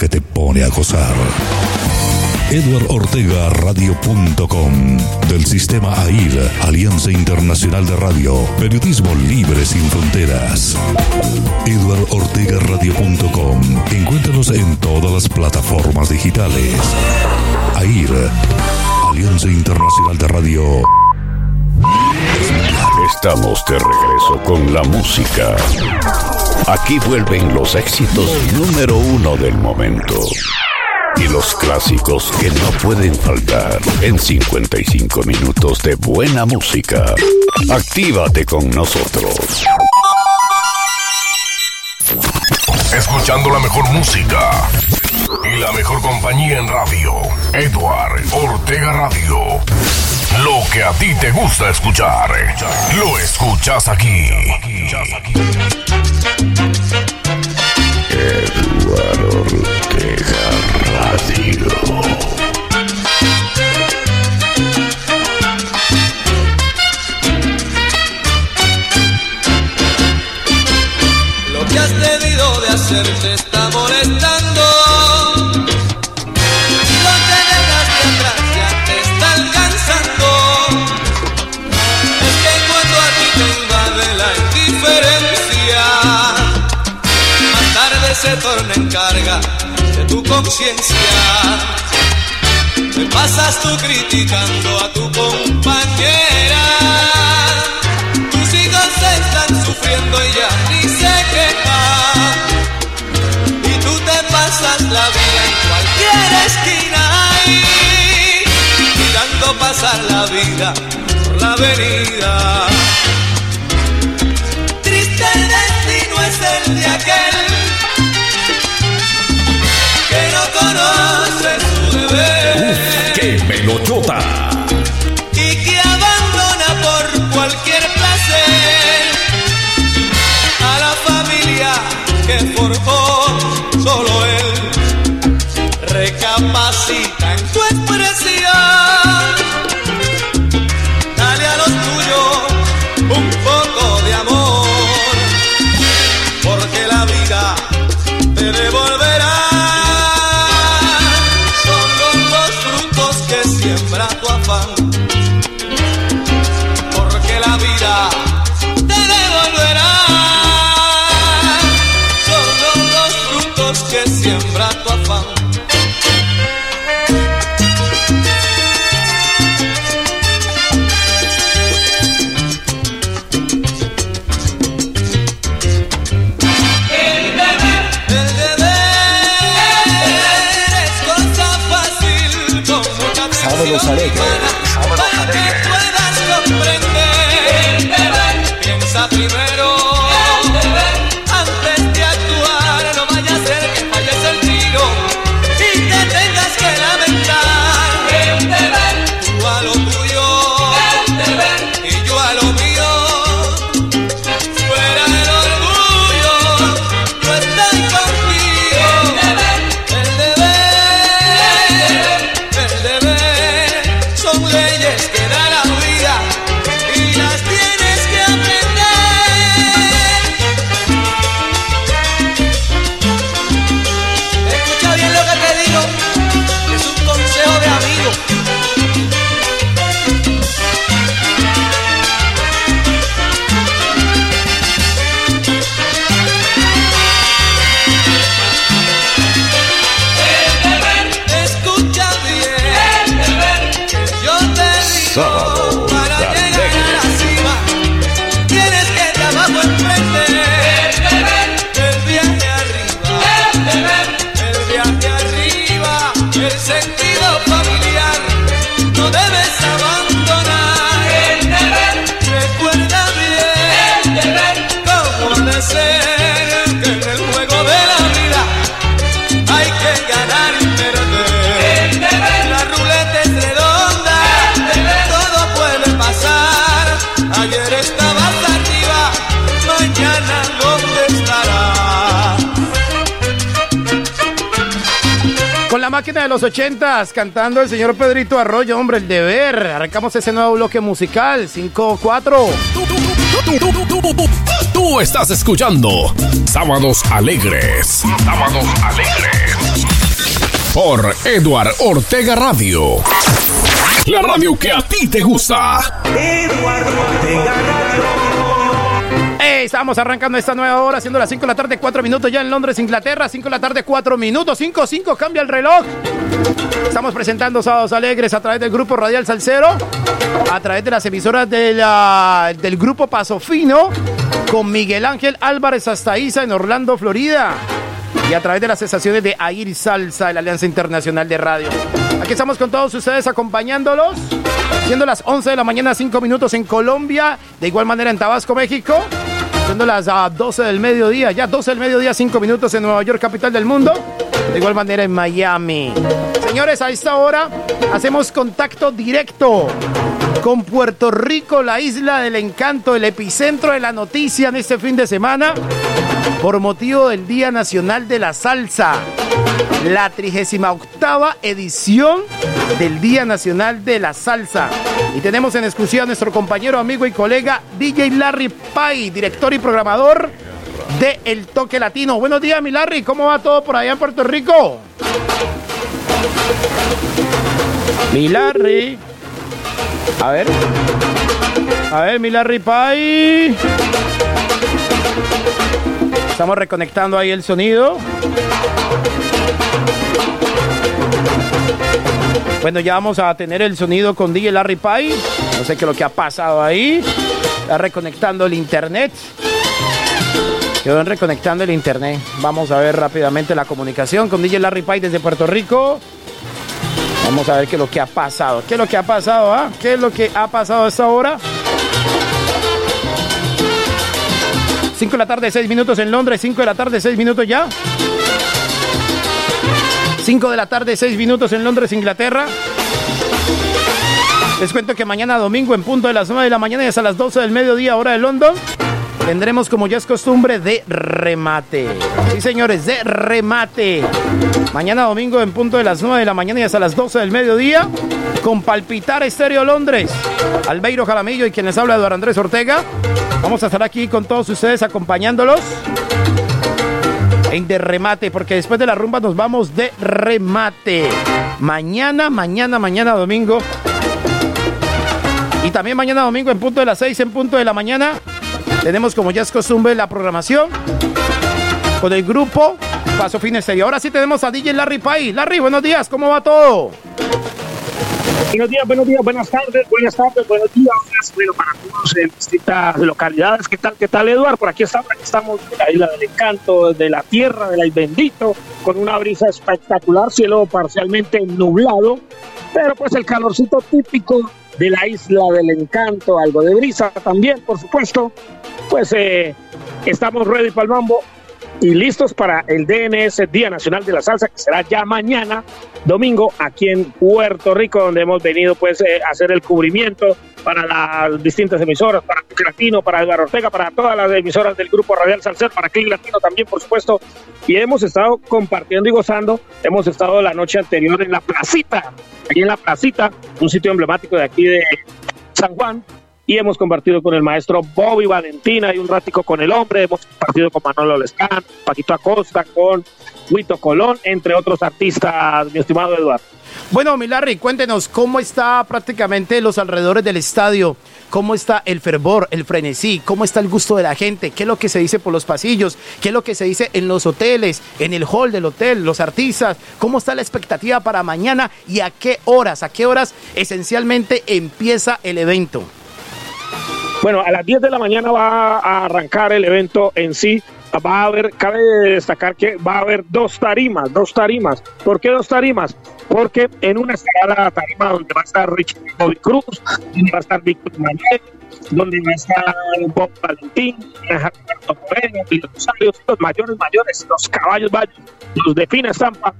que te pone a gozar. Radio.com del sistema AIR, Alianza Internacional de Radio, Periodismo Libre sin Fronteras. Radio.com Encuéntranos en todas las plataformas digitales. AIR, Alianza Internacional de Radio. Estamos de regreso con la música. Aquí vuelven los éxitos número uno del momento y los clásicos que no pueden faltar en 55 minutos de buena música. Actívate con nosotros. Escuchando la mejor música y la mejor compañía en radio. Edward Ortega Radio. Lo que a ti te gusta escuchar, lo escuchas aquí. Edward Ortega Radio. Lo conciencia. Me pasas tú criticando a tu compañera. Tus hijos están sufriendo y ya ni se quejan. Y tú te pasas la vida en cualquier esquina ahí, mirando pasar la vida por la avenida. Triste destino es el de aquel y que abandona por cualquier placer a la familia que forjó solo él. Recapacita una ochentas, cantando el señor Pedrito Arroyo, hombre, el deber. Arrancamos ese nuevo bloque musical, 5-4. Tú, tú, tú, tú, tú, tú, tú estás escuchando Sábados Alegres. Sábados Alegres. por Edward Ortega Radio. La radio que a ti te gusta. Eduardo Ortega Radio. Estamos arrancando esta nueva hora, siendo las 5 de la tarde, 4 minutos ya en Londres, Inglaterra. 5 de la tarde, 4 minutos. 5, 5, cambia el reloj. Estamos presentando Sábados Alegres a través del grupo Radial Salcero, a través de las emisoras del grupo Paso Fino, con Miguel Ángel Álvarez Astaiza en Orlando, Florida. Y a través de las estaciones de Air Salsa la Alianza Internacional de Radio. Aquí estamos con todos ustedes acompañándolos. Siendo las 11 de la mañana, 5 minutos en Colombia. De igual manera en Tabasco, México. Siendo las ah, 12 del mediodía, ya 12 del mediodía, 5 minutos en Nueva York, capital del mundo. De igual manera en Miami. Señores, a esta hora hacemos contacto directo con Puerto Rico, la isla del encanto, el epicentro de la noticia en este fin de semana, por motivo del Día Nacional de la Salsa, la 38 edición del Día Nacional de la Salsa. Y tenemos en exclusiva a nuestro compañero, amigo y colega DJ Larry Pay, director y programador de El Toque Latino. Buenos días, mi Larry, ¿cómo va todo por allá en Puerto Rico? Mi Larry. A ver. A ver, mi Larry Pay. Estamos reconectando ahí el sonido. Bueno, ya vamos a tener el sonido con DJ Larry Pay. No sé qué es lo que ha pasado ahí. Está reconectando el internet. Quedó reconectando el internet. Vamos a ver rápidamente la comunicación con DJ Larry Pay desde Puerto Rico. Vamos a ver qué es lo que ha pasado. ¿Qué es lo que ha pasado? ah? ¿Qué es lo que ha pasado a esta hora? 5 de la tarde, 6 minutos en Londres. 5 de la tarde, 6 minutos ya. 5 de la tarde, 6 minutos en Londres, Inglaterra. Les cuento que mañana domingo en punto de las 9 de la mañana y hasta las 12 del mediodía, hora de London, tendremos como ya es costumbre de remate. Sí, señores, de remate. Mañana domingo en punto de las 9 de la mañana y hasta las 12 del mediodía, con Palpitar Estéreo Londres. Albeiro Jaramillo y quien les habla Eduardo Andrés Ortega. Vamos a estar aquí con todos ustedes acompañándolos en de remate, porque después de la rumba nos vamos de remate. Mañana, mañana, mañana domingo. Y también mañana domingo en punto de las 6, en punto de la mañana. Tenemos como ya es costumbre la programación con el grupo Paso Fines y Ahora sí tenemos a DJ Larry Pay. Larry, buenos días, ¿cómo va todo? Buenos días, buenos días, buenas tardes, buenas tardes, buenos días, bueno, para todos en distintas localidades. ¿Qué tal, qué tal, Eduardo? Por aquí estamos, aquí estamos en la isla del encanto, de la tierra, del ay bendito, con una brisa espectacular, cielo parcialmente nublado, pero pues el calorcito típico de la isla del encanto, algo de brisa también, por supuesto. Pues eh, estamos ready para el mambo y listos para el DNS Día Nacional de la Salsa, que será ya mañana, domingo, aquí en Puerto Rico, donde hemos venido pues eh, a hacer el cubrimiento para las distintas emisoras, para Latino, para Edgar Ortega, para todas las emisoras del Grupo Radial Salcer, para Click Latino también, por supuesto. Y hemos estado compartiendo y gozando. Hemos estado la noche anterior en la placita, aquí en la placita, un sitio emblemático de aquí de San Juan, y hemos compartido con el maestro Bobby Valentina y un ratico con el hombre, hemos compartido con Manolo Lescán, Paquito Acosta, con Huito Colón, entre otros artistas, mi estimado Eduardo. Bueno, mi Larry, cuéntenos cómo está prácticamente los alrededores del estadio, cómo está el fervor, el frenesí, cómo está el gusto de la gente, qué es lo que se dice por los pasillos, qué es lo que se dice en los hoteles, en el hall del hotel, los artistas, cómo está la expectativa para mañana y a qué horas, a qué horas esencialmente empieza el evento. Bueno, a las 10 de la mañana va a arrancar el evento en sí. Va a haber, cabe destacar que va a haber dos tarimas, dos tarimas. ¿Por qué dos tarimas? Porque en una estará la tarima donde va a estar Richard Cruz, donde va a estar Víctor Manuel, donde va a estar Bob Valentín, Roberto Moreno, los los mayores mayores, los caballos valles, los de fina estampa.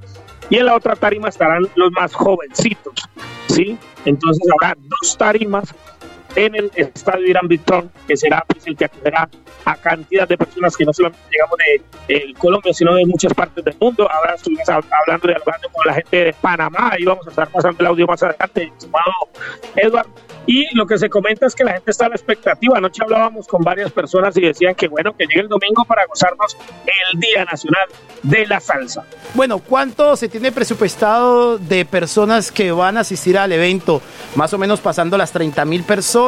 Y en la otra tarima estarán los más jovencitos, ¿sí? Entonces habrá dos tarimas en el estadio Irán Victor, que será pues, el que acogerá a cantidad de personas que no solamente llegamos de eh, Colombia, sino de muchas partes del mundo. Ahora estuvimos hablando de hablando con la gente de Panamá y vamos a estar pasando el audio más adelante, estimado Edward. Y lo que se comenta es que la gente está a la expectativa. Anoche hablábamos con varias personas y decían que bueno, que llegue el domingo para gozarnos el Día Nacional de la Salsa. Bueno, ¿cuánto se tiene presupuestado de personas que van a asistir al evento? Más o menos pasando las 30 mil personas,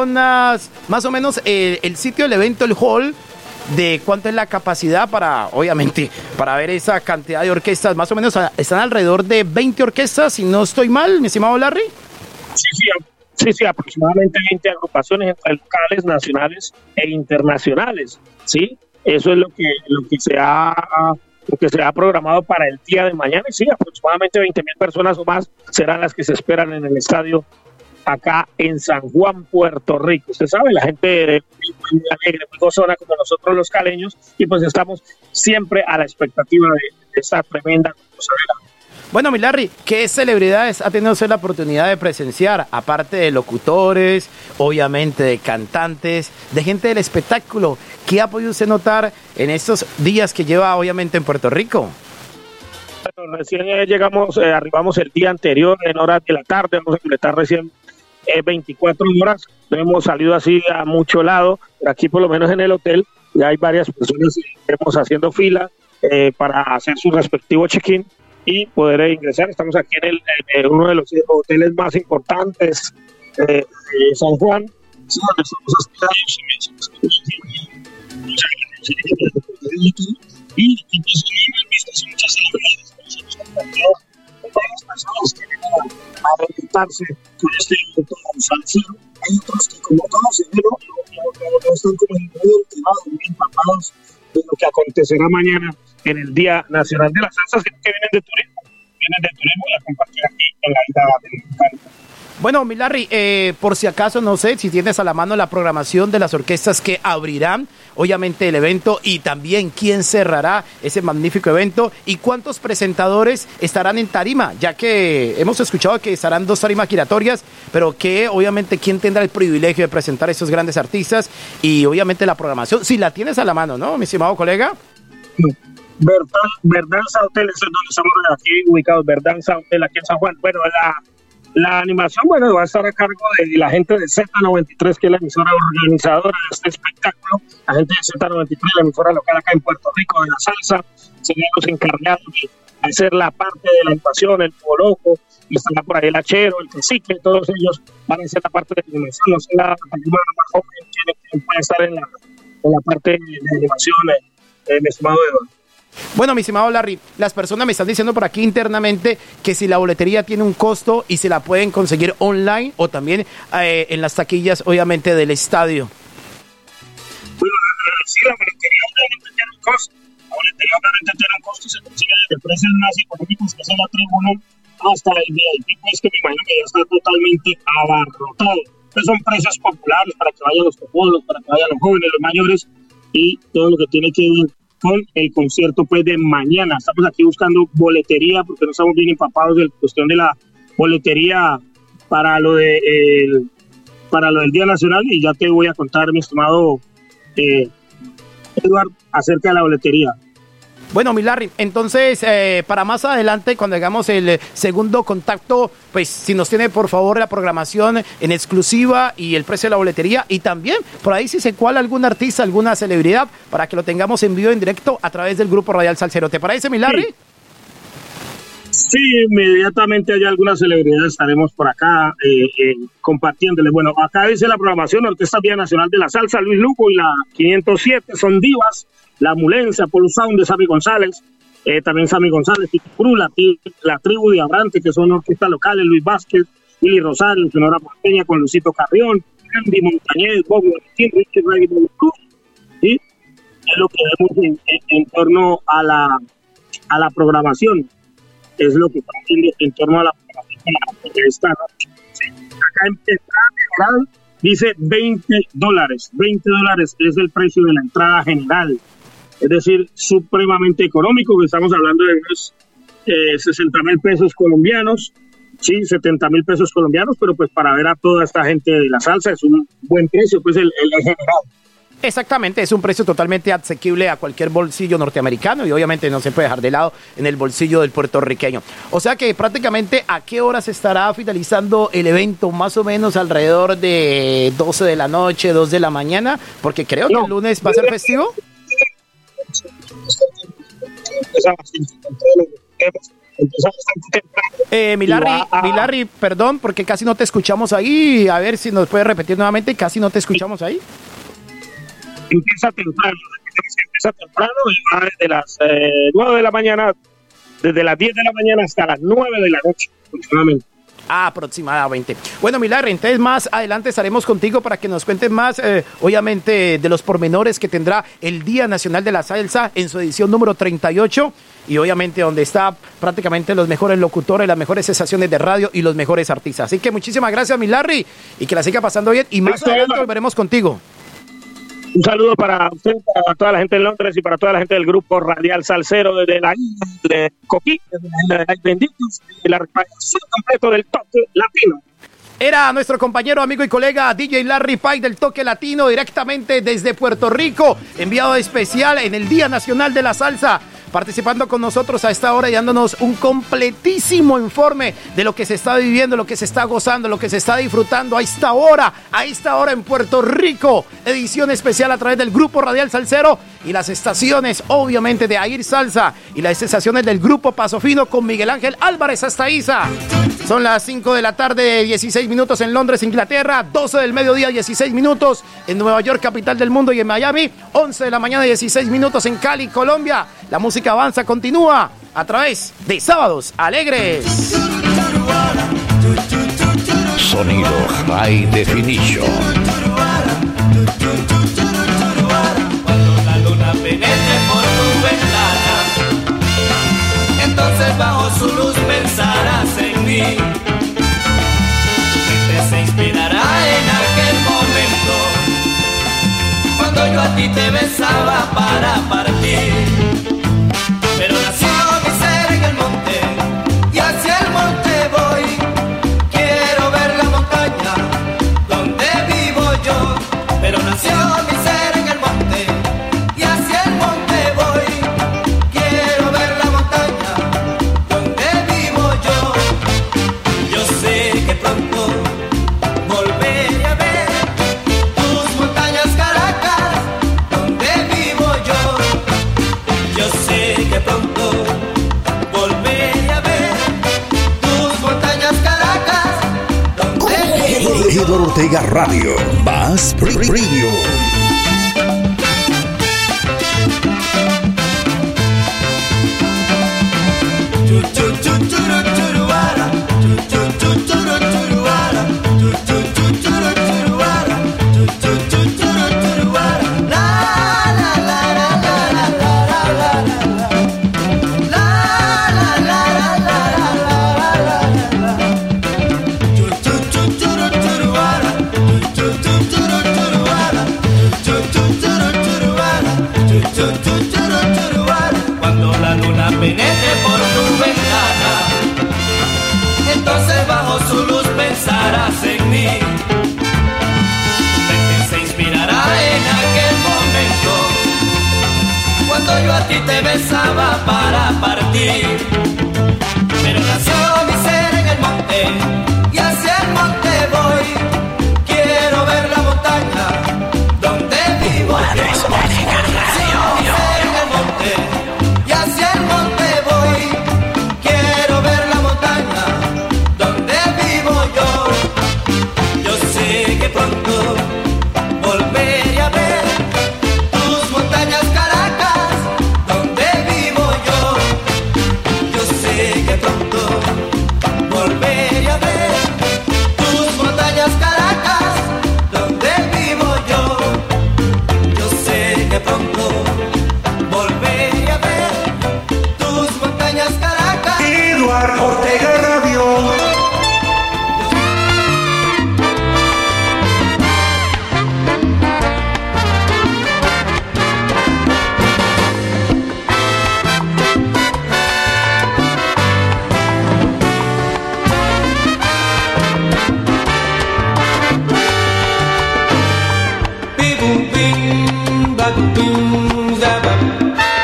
más o menos eh, el sitio del evento, el hall, de cuánto es la capacidad para, obviamente, para ver esa cantidad de orquestas. Más o menos ah, están alrededor de 20 orquestas, si no estoy mal, mi estimado Larry. Sí, sí, sí, sí, aproximadamente 20 agrupaciones entre locales, nacionales e internacionales. Sí, eso es lo que, lo que se ha lo que se ha programado para el día de mañana. Y sí, aproximadamente 20 mil personas o más serán las que se esperan en el estadio acá en San Juan, Puerto Rico. Usted sabe, la gente muy alegre, muy gozona como nosotros los caleños, y pues estamos siempre a la expectativa de, esta tremenda bueno, Milarri, ¿qué celebridades ha tenido usted la oportunidad de presenciar? Aparte de locutores, obviamente de cantantes, de gente del espectáculo. ¿Qué ha podido usted notar en estos días que lleva obviamente en Puerto Rico? Bueno, recién llegamos, eh, arribamos el día anterior en horas de la tarde, vamos a completar recién 24 eh, horas. Hemos salido así a mucho lado, pero aquí por lo menos en el hotel ya hay varias personas que estamos haciendo fila eh, para hacer su respectivo check-in y poder ingresar. Estamos aquí en, el, uno de los hoteles más importantes de San Juan, y muchas personas que vienen a deleitarse con este evento salsero. Hay otros que, como todos enero, no, están como muy enterados, muy empapados de lo que acontecerá mañana en el Día Nacional de las Salsas, que vienen de turismo, vienen de turismo y a compartir aquí en la isla del Encanto. Bueno, Milarri, eh, por si acaso, no sé si tienes a la mano la programación de las orquestas que abrirán, obviamente, el evento y también quién cerrará ese magnífico evento y cuántos presentadores estarán en tarima, ya que hemos escuchado que estarán dos tarimas giratorias, pero que obviamente quién tendrá el privilegio de presentar a esos grandes artistas y obviamente la programación, si la tienes a la mano, ¿no, mi estimado colega? Verdanza Hotel estamos aquí ubicados, Hotel aquí en San Juan. Bueno, la la animación, bueno, va a estar a cargo de la gente de Z93, que es la emisora organizadora de este espectáculo. La gente de Z93, la emisora local acá en Puerto Rico, de la salsa, serían los encargados de hacer la parte de la animación, el loco, y estará por ahí el hachero, el cacique, todos ellos van a hacer la parte de animación. No sé, la, la más joven quien puede estar en la, en la parte de animación, eh, mi estimado Eduardo. Bueno, mi estimado Larry, las personas me están diciendo por aquí internamente que si la boletería tiene un costo y se la pueden conseguir online o también eh, en las taquillas, obviamente, del estadio. Bueno, sí, la boletería obviamente tiene un costo. La boletería obviamente tiene un costo, se consigue de precios más económicos, que es la tribuna, hasta el VIP, pues que me imagino que ya está totalmente abarrotado. Pues son precios populares para que vayan los copolos, para que vayan los jóvenes, los mayores y todo lo que tiene que ver con el concierto pues de mañana. Estamos aquí buscando boletería porque no estamos bien empapados de la cuestión de la boletería para lo de para lo del Día Nacional y ya te voy a contar mi estimado eh, Eduard acerca de la boletería. Bueno, Milarri, entonces eh, para más adelante, cuando hagamos el segundo contacto, pues si nos tiene por favor la programación en exclusiva y el precio de la boletería y también por ahí si se cual algún artista, alguna celebridad, para que lo tengamos en vivo en directo a través del grupo Radial Salcero. ¿Te parece, Milarri? Sí. Inmediatamente hay algunas celebridades, estaremos por acá eh, eh. Bueno, acá dice la programación Orquesta Vía Nacional de la Salsa, Luis Luco y la 507 son divas. La Mulenza, Paul Sound de Sammy González, eh, también Sammy González, Cruz, la, la, tribu de Abrante, que son orquestas locales, Luis Vázquez, Willy Rosario, Sonora Porteña con Lucito Carrión, Andy Montañez, Bob Martín, Richie Ray Cruz, y es lo que vemos en, torno a la, a la programación, es lo que estamos viendo en torno a la de esta noche. Acá en general dice 20 dólares, 20 dólares es el precio de la entrada general. Es decir, supremamente económico, que estamos hablando de unos 60 eh, mil pesos colombianos, sí, 70 mil pesos colombianos, pero pues para ver a toda esta gente de la salsa es un buen precio, pues el, el general. Exactamente, es un precio totalmente asequible a cualquier bolsillo norteamericano y obviamente no se puede dejar de lado en el bolsillo del puertorriqueño. O sea que prácticamente a qué hora se estará finalizando el evento, más o menos alrededor de 12 de la noche, 2 de la mañana, porque creo que el lunes va a ser festivo. Eh, a- Milarri, perdón, porque casi no te escuchamos ahí. A ver si nos puede repetir nuevamente, casi no te escuchamos ahí. Empieza temprano, empieza temprano y va desde las eh, 9 de la mañana, desde las 10 de la mañana hasta las 9 de la noche aproximadamente. Aproximadamente. Bueno, Milarri, entonces más adelante estaremos contigo para que nos cuentes más, eh, obviamente, de los pormenores que tendrá el Día Nacional de la Salsa en su edición número 38 y obviamente donde está prácticamente los mejores locutores, las mejores estaciones de radio y los mejores artistas. Así que muchísimas gracias, Milarri, y que la siga pasando bien y más adelante volveremos contigo. Un saludo para usted, para toda la gente de Londres y para toda la gente del grupo Radial Salcero desde la isla de Coquí, desde la isla de Benditos, reparación completo del toque latino. Era nuestro compañero, amigo y colega DJ Larry Pike del Toque Latino directamente desde Puerto Rico, enviado especial en el Día Nacional de la Salsa, participando con nosotros a esta hora y dándonos un completísimo informe de lo que se está viviendo, lo que se está gozando, lo que se está disfrutando a esta hora, a esta hora en Puerto Rico. Edición especial a través del Grupo Radial Salcero y las estaciones, obviamente, de Air Salsa y las estaciones del Grupo Paso Fino con Miguel Ángel Álvarez hasta Isa. Son las 5 de la tarde, 16 minutos en Londres, Inglaterra, 12 del mediodía, 16 minutos en Nueva York, capital del mundo, y en Miami, 11 de la mañana, 16 minutos en Cali, Colombia. La música avanza, continúa a través de Sábados Alegres. Sonido High Definition. Entonces bajo su luz pensarás en mí. Tu mente se inspirará en aquel momento, cuando yo a ti te besaba para partir. Ortega Radio. Más Radio.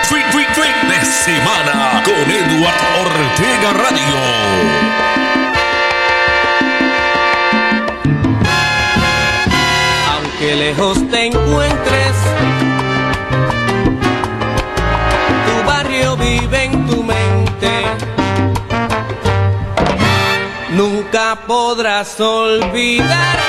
Fin, fin, fin de semana con Edward Ortega Radio. Aunque lejos te encuentres, tu barrio vive en tu mente. Nunca podrás olvidar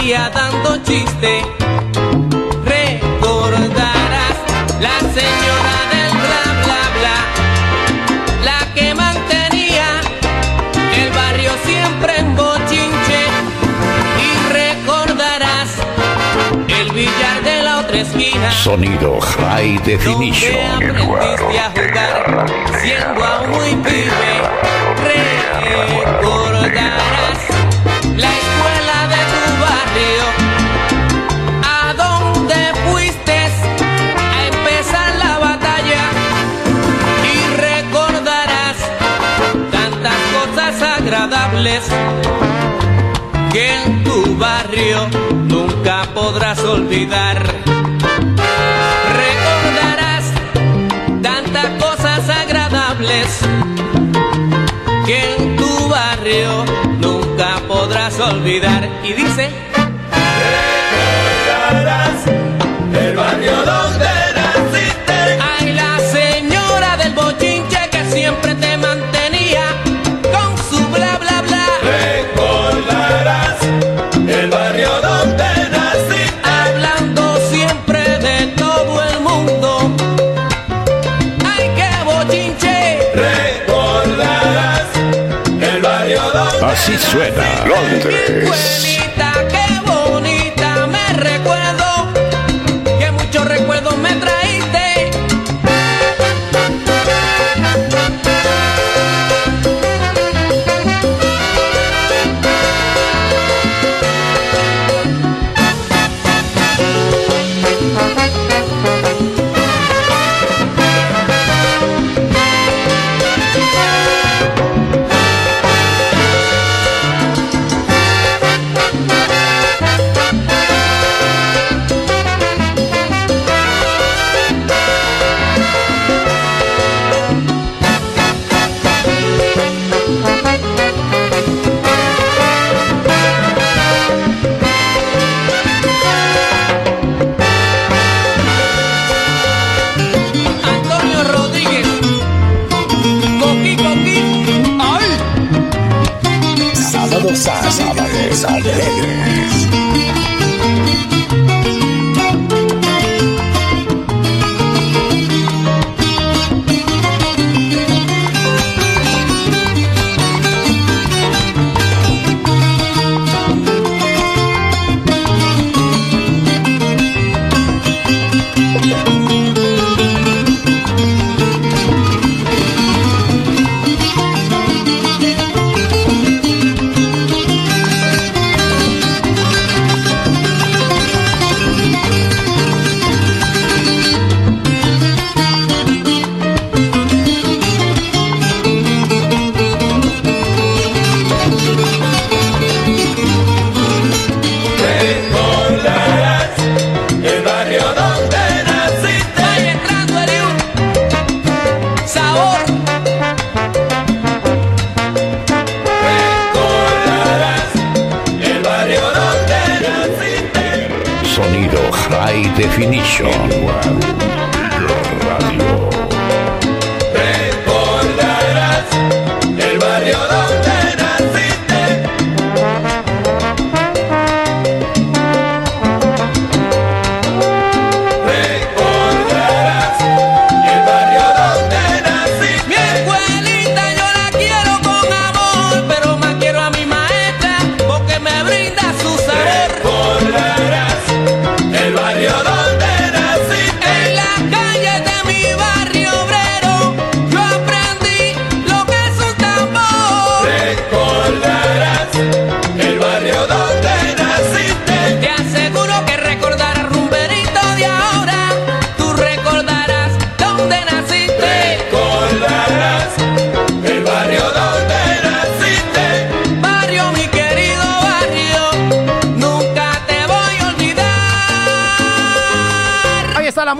día dando chiste. Recordarás la señora del bla bla bla, la que mantenía el barrio siempre en bochinche. Y recordarás el billar de la otra esquina. Sonido High Donde Definition. aprendiste a jugar siendo aún muy pibe. Recordarás que en tu barrio nunca podrás olvidar. Recordarás tantas cosas agradables que en tu barrio nunca podrás olvidar. Y dice, Así suena Londres.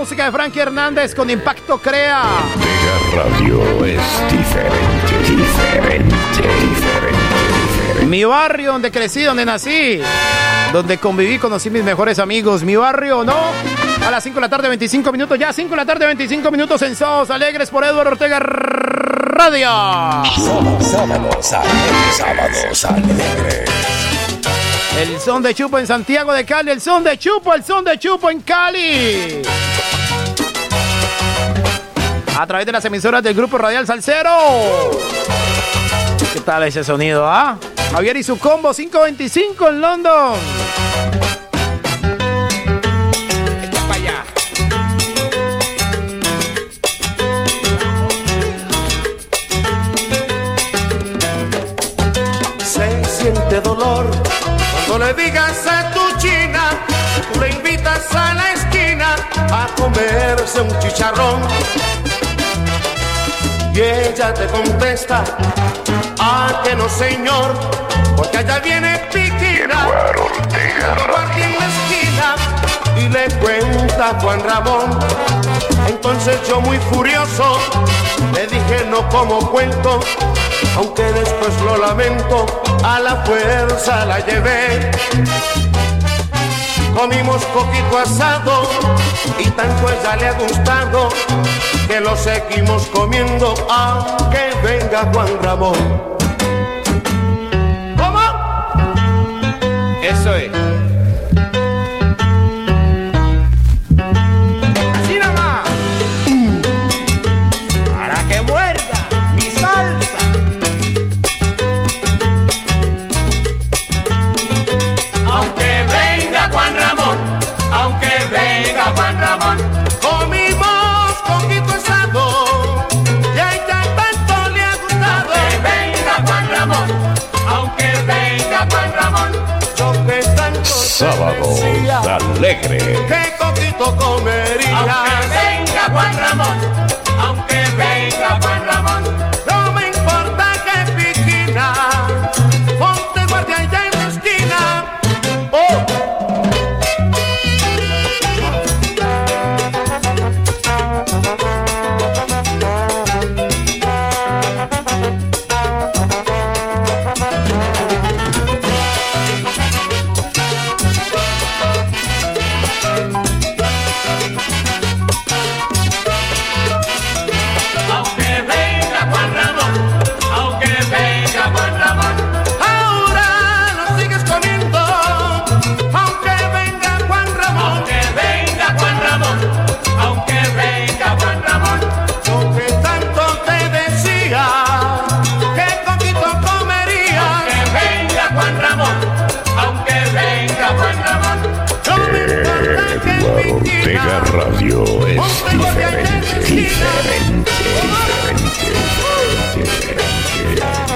Música de Frankie Hernández con Impacto Crea. Ortega Radio es diferente, diferente, diferente. Mi barrio donde crecí, donde nací, donde conviví, conocí mis mejores amigos. Mi barrio, ¿no? A las 5 de la tarde, 25 minutos. Ya 5 de la tarde, 25 minutos en Sábados Alegres por Eduardo Ortega Radio. Sábados alegres, sábados alegres. El son de Chupo en Santiago de Cali. El son de Chupo, el son de Chupo en Cali. A través de las emisoras del Grupo Radial Salcero. ¿Qué tal ese sonido, ah? Javier y su combo 525 en London. Allá. Se siente dolor cuando le digas a tu china, tú le invitas a la esquina a comerse un chicharrón. Y ella te contesta, ah, que no señor, porque allá viene Piquina, guardia en la esquina, y le cuenta Juan Ramón. Entonces yo muy furioso le dije no como cuento, aunque después lo lamento, a la fuerza la llevé. Comimos poquito asado y tanto ella le ha gustado que lo seguimos comiendo aunque venga Juan Ramón. ¿Cómo? Eso es. Decía alegres. que poquito comería. Aunque venga Juan Ramón, diferente, diferente, diferente, diferente.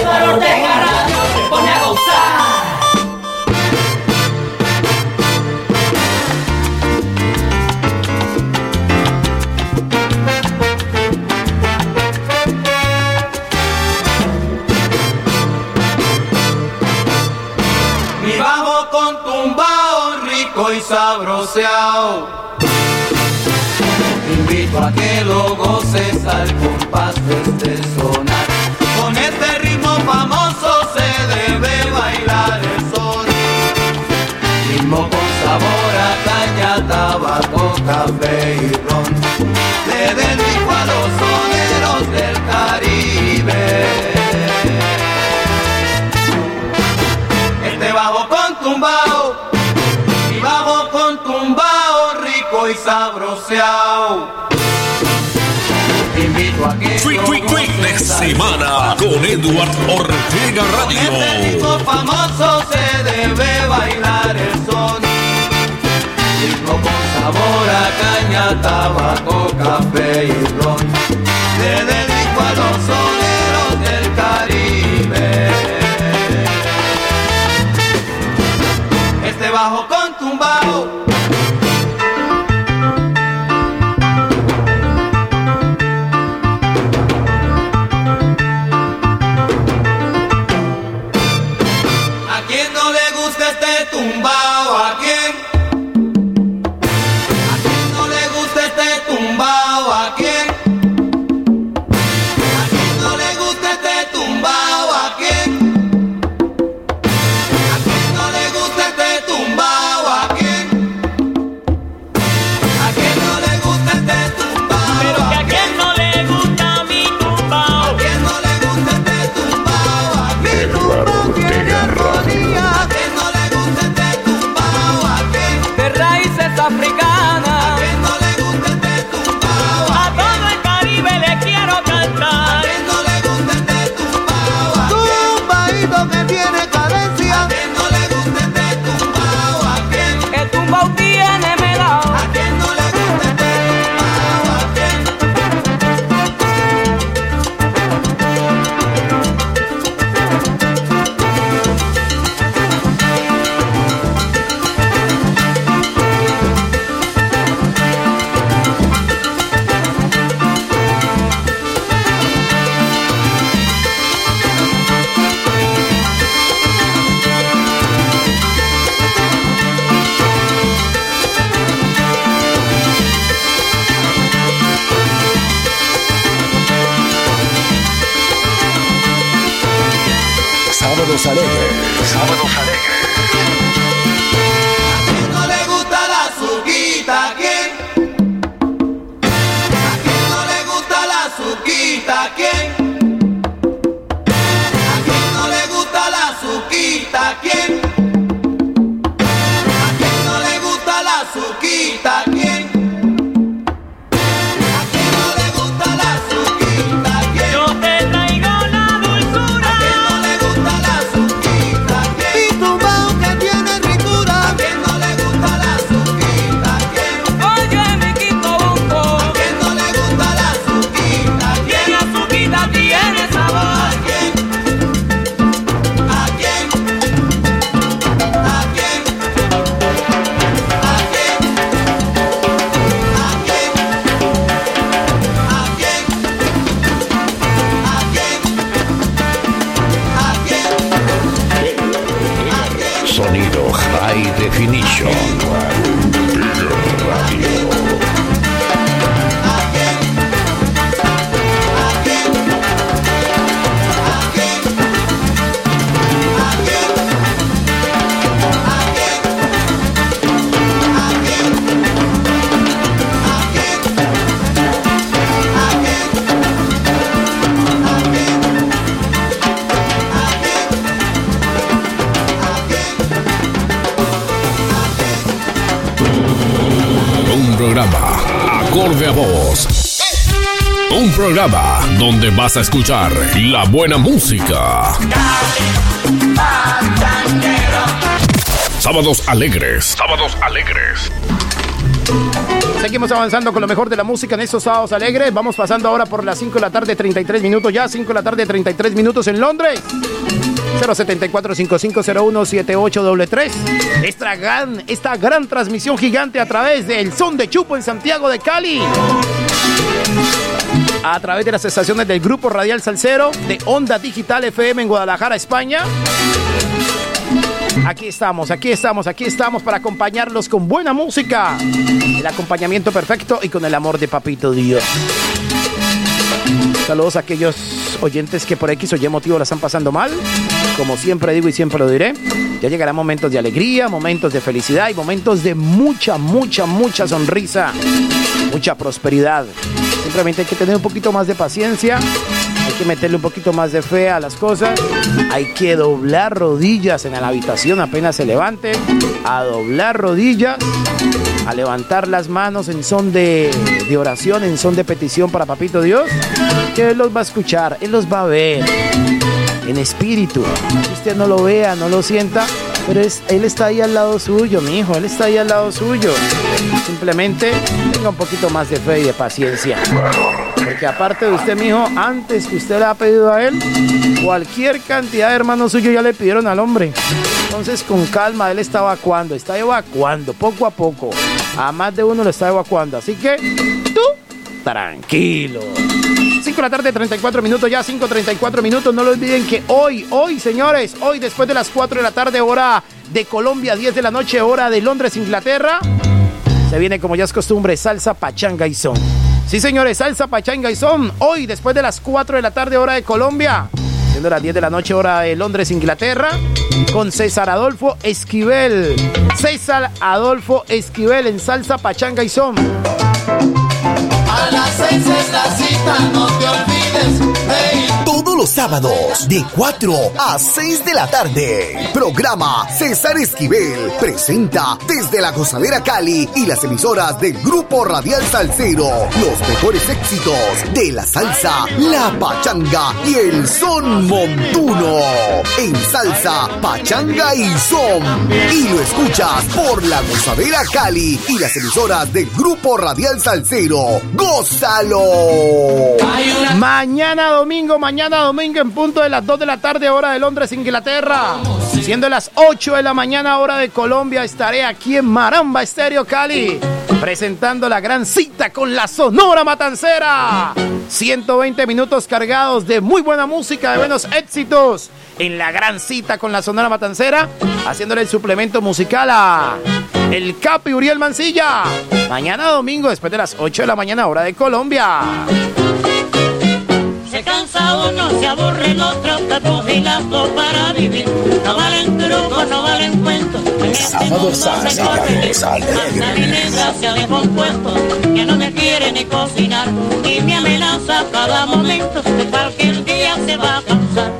Eduardo Ortega Radio te pone a al compás de este sonar. Con este ritmo famoso se debe bailar el son. Ritmo con sabor a caña, tabaco, café y ron. Le dedico a los soneros del Caribe. Este bajo con tumbao, mi bajo con tumbao, rico y sabroseado. Lo fin, fin de semana con Edward Ortega Este Radio. ritmo famoso se debe bailar el son. Ritmo con sabor a caña, tabaco, café y ron. Dedico vas a escuchar la buena música. Sábados alegres. Sábados alegres. Seguimos avanzando con lo mejor de la música en estos sábados alegres. Vamos pasando ahora por las 5 de la tarde, 33 minutos ya. 5 de la tarde, 33 minutos en Londres. 074-5501-7833. Esta gran, esta gran transmisión gigante a través del Son de Chupo en Santiago de Cali. A través de las estaciones del Grupo Radial Salcero, de Onda Digital FM en Guadalajara, España. Aquí estamos, aquí estamos, aquí estamos para acompañarlos con buena música. El acompañamiento perfecto y con el amor de Papito Dios. Saludos a aquellos oyentes que por X o Y motivo la están pasando mal. Como siempre digo y siempre lo diré, ya llegarán momentos de alegría, momentos de felicidad y momentos de mucha, mucha, mucha sonrisa, mucha prosperidad. Simplemente hay que tener un poquito más de paciencia, hay que meterle un poquito más de fe a las cosas, hay que doblar rodillas en la habitación apenas se levante, a doblar rodillas, a levantar las manos en son de, oración, en son de petición para Papito Dios, que Él los va a escuchar, Él los va a ver en espíritu. Que usted no lo vea, no lo sienta, pero es, Él está ahí al lado suyo, mi hijo, Él está ahí al lado suyo. Simplemente tenga un poquito más de fe y de paciencia. Porque aparte de usted, mi hijo, antes que usted le ha pedido a Él, cualquier cantidad de hermanos suyos ya le pidieron al hombre. Entonces, con calma, Él está evacuando, está evacuando poco a poco. A más de uno lo está evacuando. Así que, tú, tranquilo. 5 de la tarde, 34 minutos ya, 5.34 minutos. No lo olviden que hoy, hoy, señores, hoy después de las 4 de la tarde, hora de Colombia, 10 de la noche, hora de Londres, Inglaterra, se viene como ya es costumbre, salsa, pachanga y son. Sí, señores, salsa, pachanga y son. Hoy, después de las 4 de la tarde, hora de Colombia, siendo las 10 de la noche, hora de Londres, Inglaterra, con César Adolfo Esquivel. César Adolfo Esquivel en salsa, pachanga y son. Las seis es la cita, no los sábados, de 4 a 6 de la tarde. Programa César Esquivel presenta desde la Gozadera Cali y las emisoras del Grupo Radial Salcero los mejores éxitos de la salsa, la pachanga y el son montuno. En salsa, pachanga y son. Y lo escuchas por la Gozadera Cali y las emisoras del Grupo Radial Salcero. ¡Gózalo! Mañana domingo, mañana domingo en punto de las 2 de la tarde, hora de Londres, Inglaterra. Siendo las 8 de la mañana, hora de Colombia, estaré aquí en Maramba Estéreo Cali, presentando la gran cita con la Sonora Matancera. 120 minutos cargados de muy buena música, de buenos éxitos. En la gran cita con la Sonora Matancera, haciéndole el suplemento musical a el Capi Uriel Mancilla. Mañana domingo, después de las 8 de la mañana, hora de Colombia. Se Se cansa uno, se aburre el otro, está jubilado para vivir. No valen trucos, no valen cuentos. En este mundo se corre Hasta vine gracia de compuestos que no me quiere ni cocinar. Y me amenaza cada momento que cualquier día se va a cansar.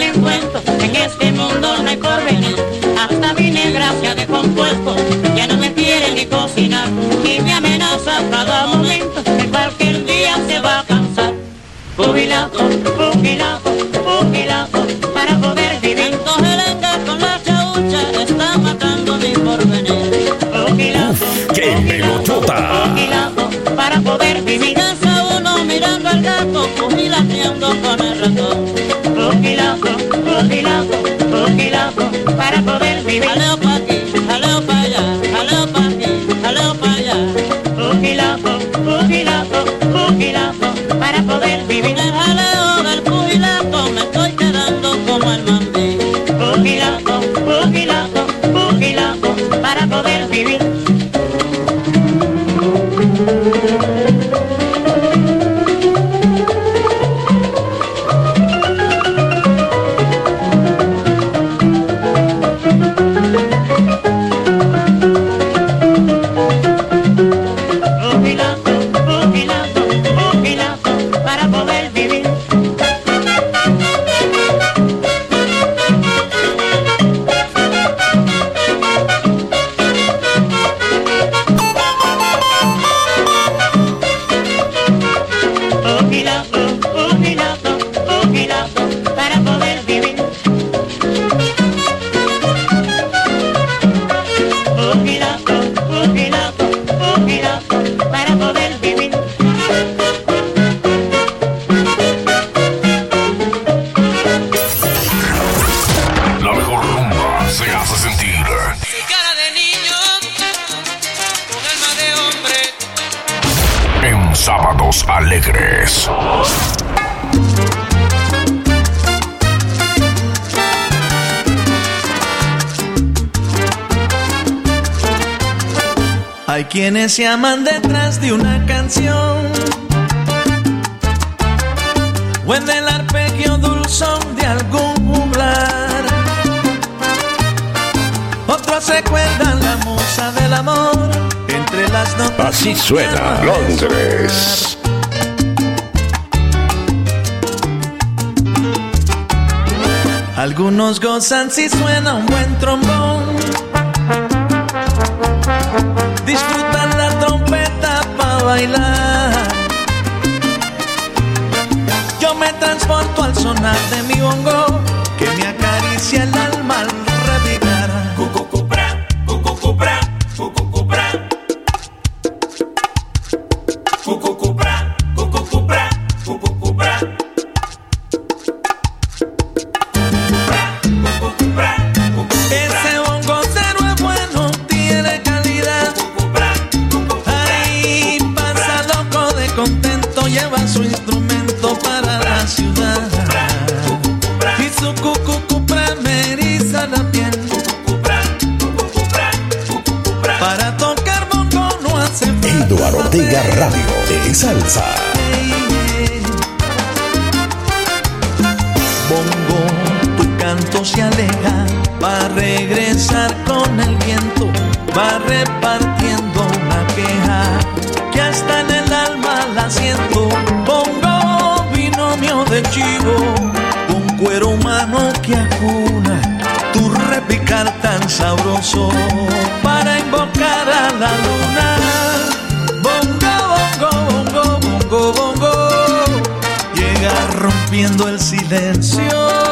En este mundo no hay. Hasta vine gracia de compuesto, ya no me quiere ni cocinar. Y me amenaza cada momento, que cualquier día se va a cansar. Jubilado, poder vivir. Quienes se aman detrás de una canción o en el arpegio dulzón de algún juglar. Otros se cuentan la musa del amor entre las notas. Así suena Londres. Algunos gozan si suena un buen trombón. Disfrutan la trompeta para bailar. Yo me transporto al sonar de mi bongo que me acaricia el alma al se aleja, va a regresar con el viento, va repartiendo una queja que hasta en el alma la siento. Bongo, binomio de chivo, un cuero humano que acuna tu repicar tan sabroso para invocar a la luna. Bongo, bongo, bongo, bongo, bongo llega rompiendo el silencio.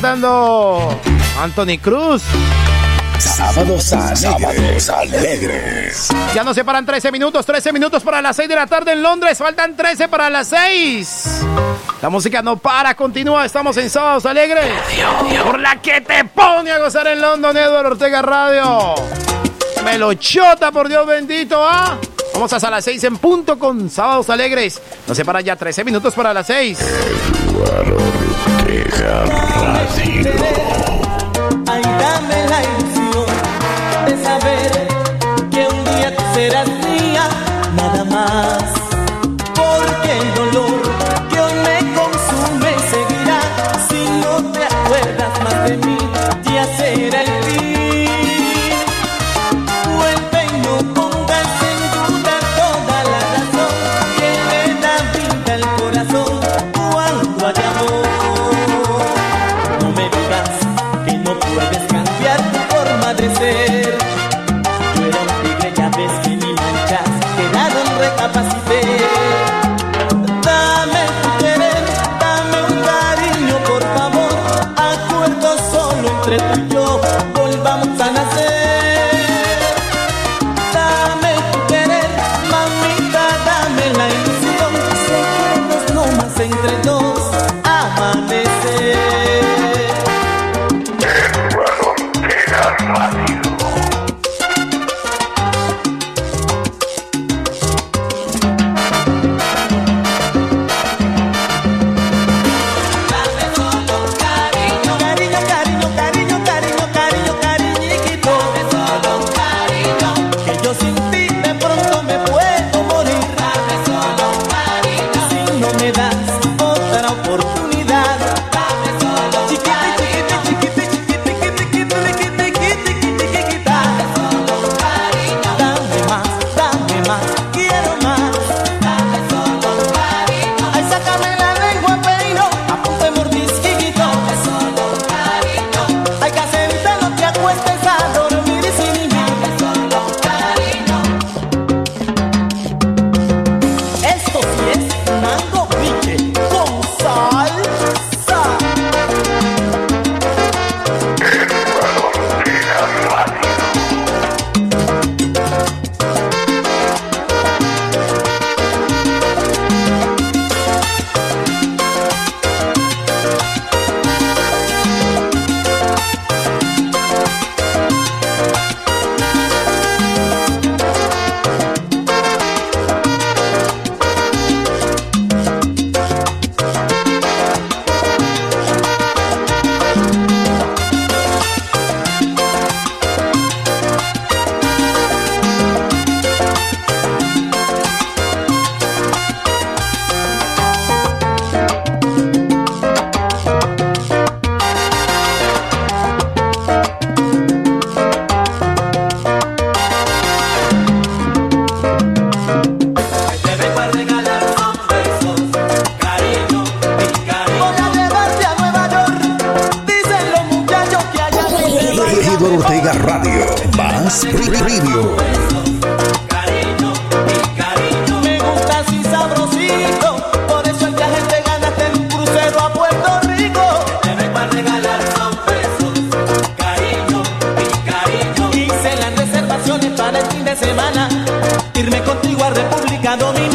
cantando Anthony Cruz. Sábados alegres. Sábados alegres. Ya nos separan 13 minutos, 13 minutos para las 6 de la tarde en Londres. Faltan 13 para las 6. La música no para, continúa. Estamos en Sábados Alegres. Por la que te pone a gozar en London, Eduardo Ortega Radio. Me lo chota, por Dios bendito. ¿ah? Vamos hasta las 6 en punto con Sábados Alegres. Nos separan ya 13 minutos para las 6. Ay, dame la ilusión de saber que un día tú serás. Te da radio más rico y rico. Me gusta así, sabrosito. Por eso el viaje te ganaste en un crucero a Puerto Rico. Te metes para regalar dos pesos. Cariño, mi cariño. hice las reservaciones para el fin de semana. Irme contigo a República Dominicana.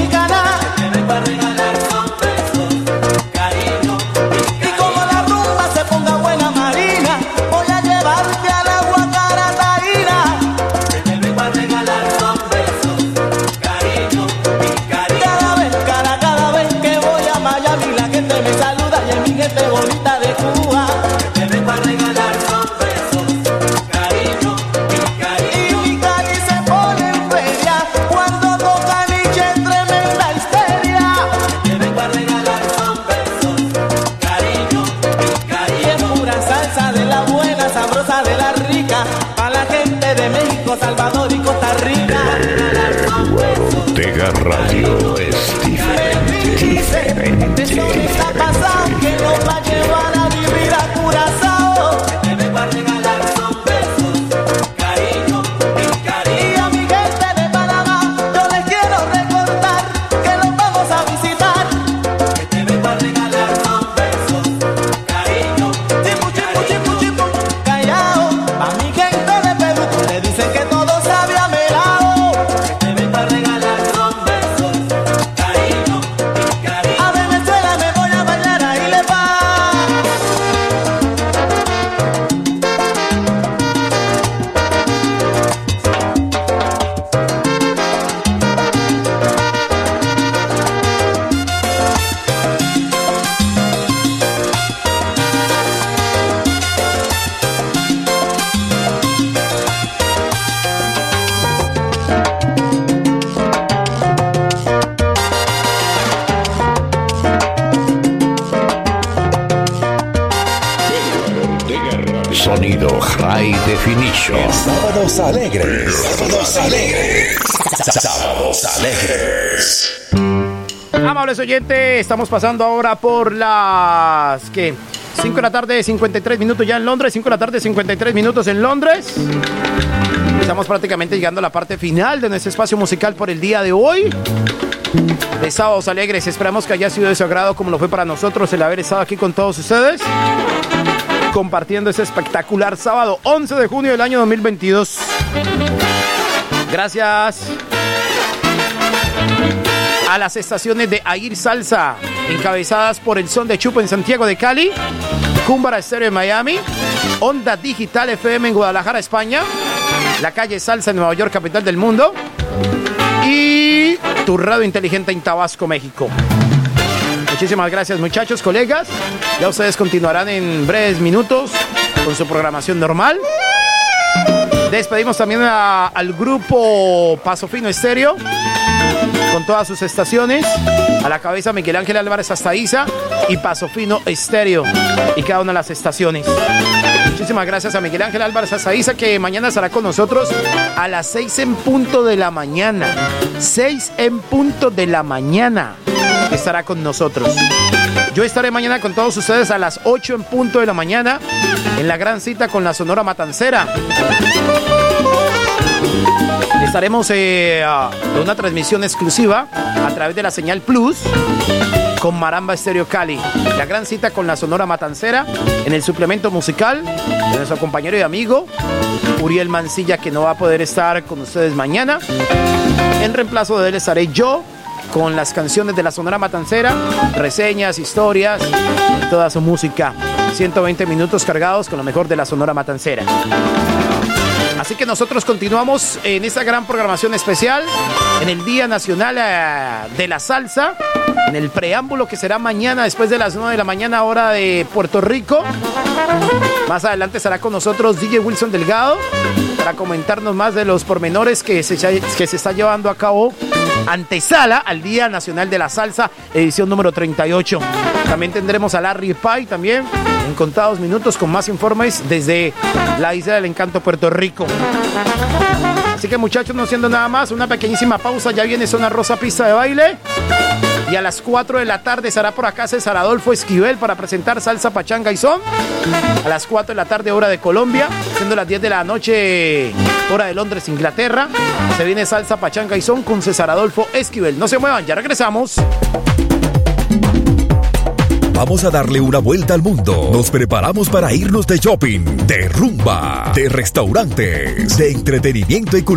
Alegres. Sábados alegres. Sábados alegres. Amables oyentes, estamos pasando ahora por las que 5 de la tarde, 53 minutos ya en Londres, 5 de la tarde, 53 minutos en Londres. Estamos prácticamente llegando a la parte final de nuestro espacio musical por el día de hoy. De Sábados Alegres, esperamos que haya sido de su agrado como lo fue para nosotros el haber estado aquí con todos ustedes. Compartiendo ese espectacular sábado 11 de junio del año 2022. Gracias a las estaciones de Air Salsa, encabezadas por el Son de Chupo en Santiago de Cali, Cúmbara Estéreo en Miami, Onda Digital FM en Guadalajara, España, La Calle Salsa en Nueva York, capital del mundo, y Tu Radio Inteligente en Tabasco, México. Muchísimas gracias muchachos, colegas. Ya ustedes continuarán en breves minutos con su programación normal. Despedimos también al grupo Paso Fino Estéreo con todas sus estaciones. A la cabeza Miguel Ángel Álvarez Astaiza y Paso Fino Estéreo y cada una de las estaciones. Muchísimas gracias a Miguel Ángel Álvarez Astaiza que mañana estará con nosotros a las 6 en punto de la mañana. 6 en punto de la mañana estará con nosotros. Yo estaré mañana con todos ustedes a las 8 en punto de la mañana en la gran cita con la Sonora Matancera. Estaremos eh, en una transmisión exclusiva a través de la señal Plus con Maramba Estéreo Cali. La gran cita con la Sonora Matancera en el suplemento musical de nuestro compañero y amigo Uriel Mancilla, que no va a poder estar con ustedes mañana. En reemplazo de él estaré yo con las canciones de la Sonora Matancera, reseñas, historias, toda su música. 120 minutos cargados con lo mejor de la Sonora Matancera. Así que nosotros continuamos en esta gran programación especial, en el Día Nacional eh, de la Salsa, en el preámbulo que será mañana después de las 9 de la mañana hora de Puerto Rico. Más adelante estará con nosotros DJ Wilson Delgado para comentarnos más de los pormenores que se, que se está llevando a cabo antesala al Día Nacional de la Salsa, edición número 38. También tendremos a Larry Pie también en contados minutos con más informes desde la Isla del Encanto, Puerto Rico. Así que muchachos, no siendo nada más, una pequeñísima pausa, ya viene Zona Rosa Pista de Baile. Y a las 4 de la tarde estará por acá César Adolfo Esquivel para presentar Salsa Pachanga y Son. A las 4 de la tarde, hora de Colombia, siendo las 10 de la noche, hora de Londres, Inglaterra. Se viene Salsa Pachanga y Son con César Adolfo Esquivel. No se muevan, ya regresamos. Vamos a darle una vuelta al mundo. Nos preparamos para irnos de shopping, de rumba, de restaurantes, de entretenimiento y cultura.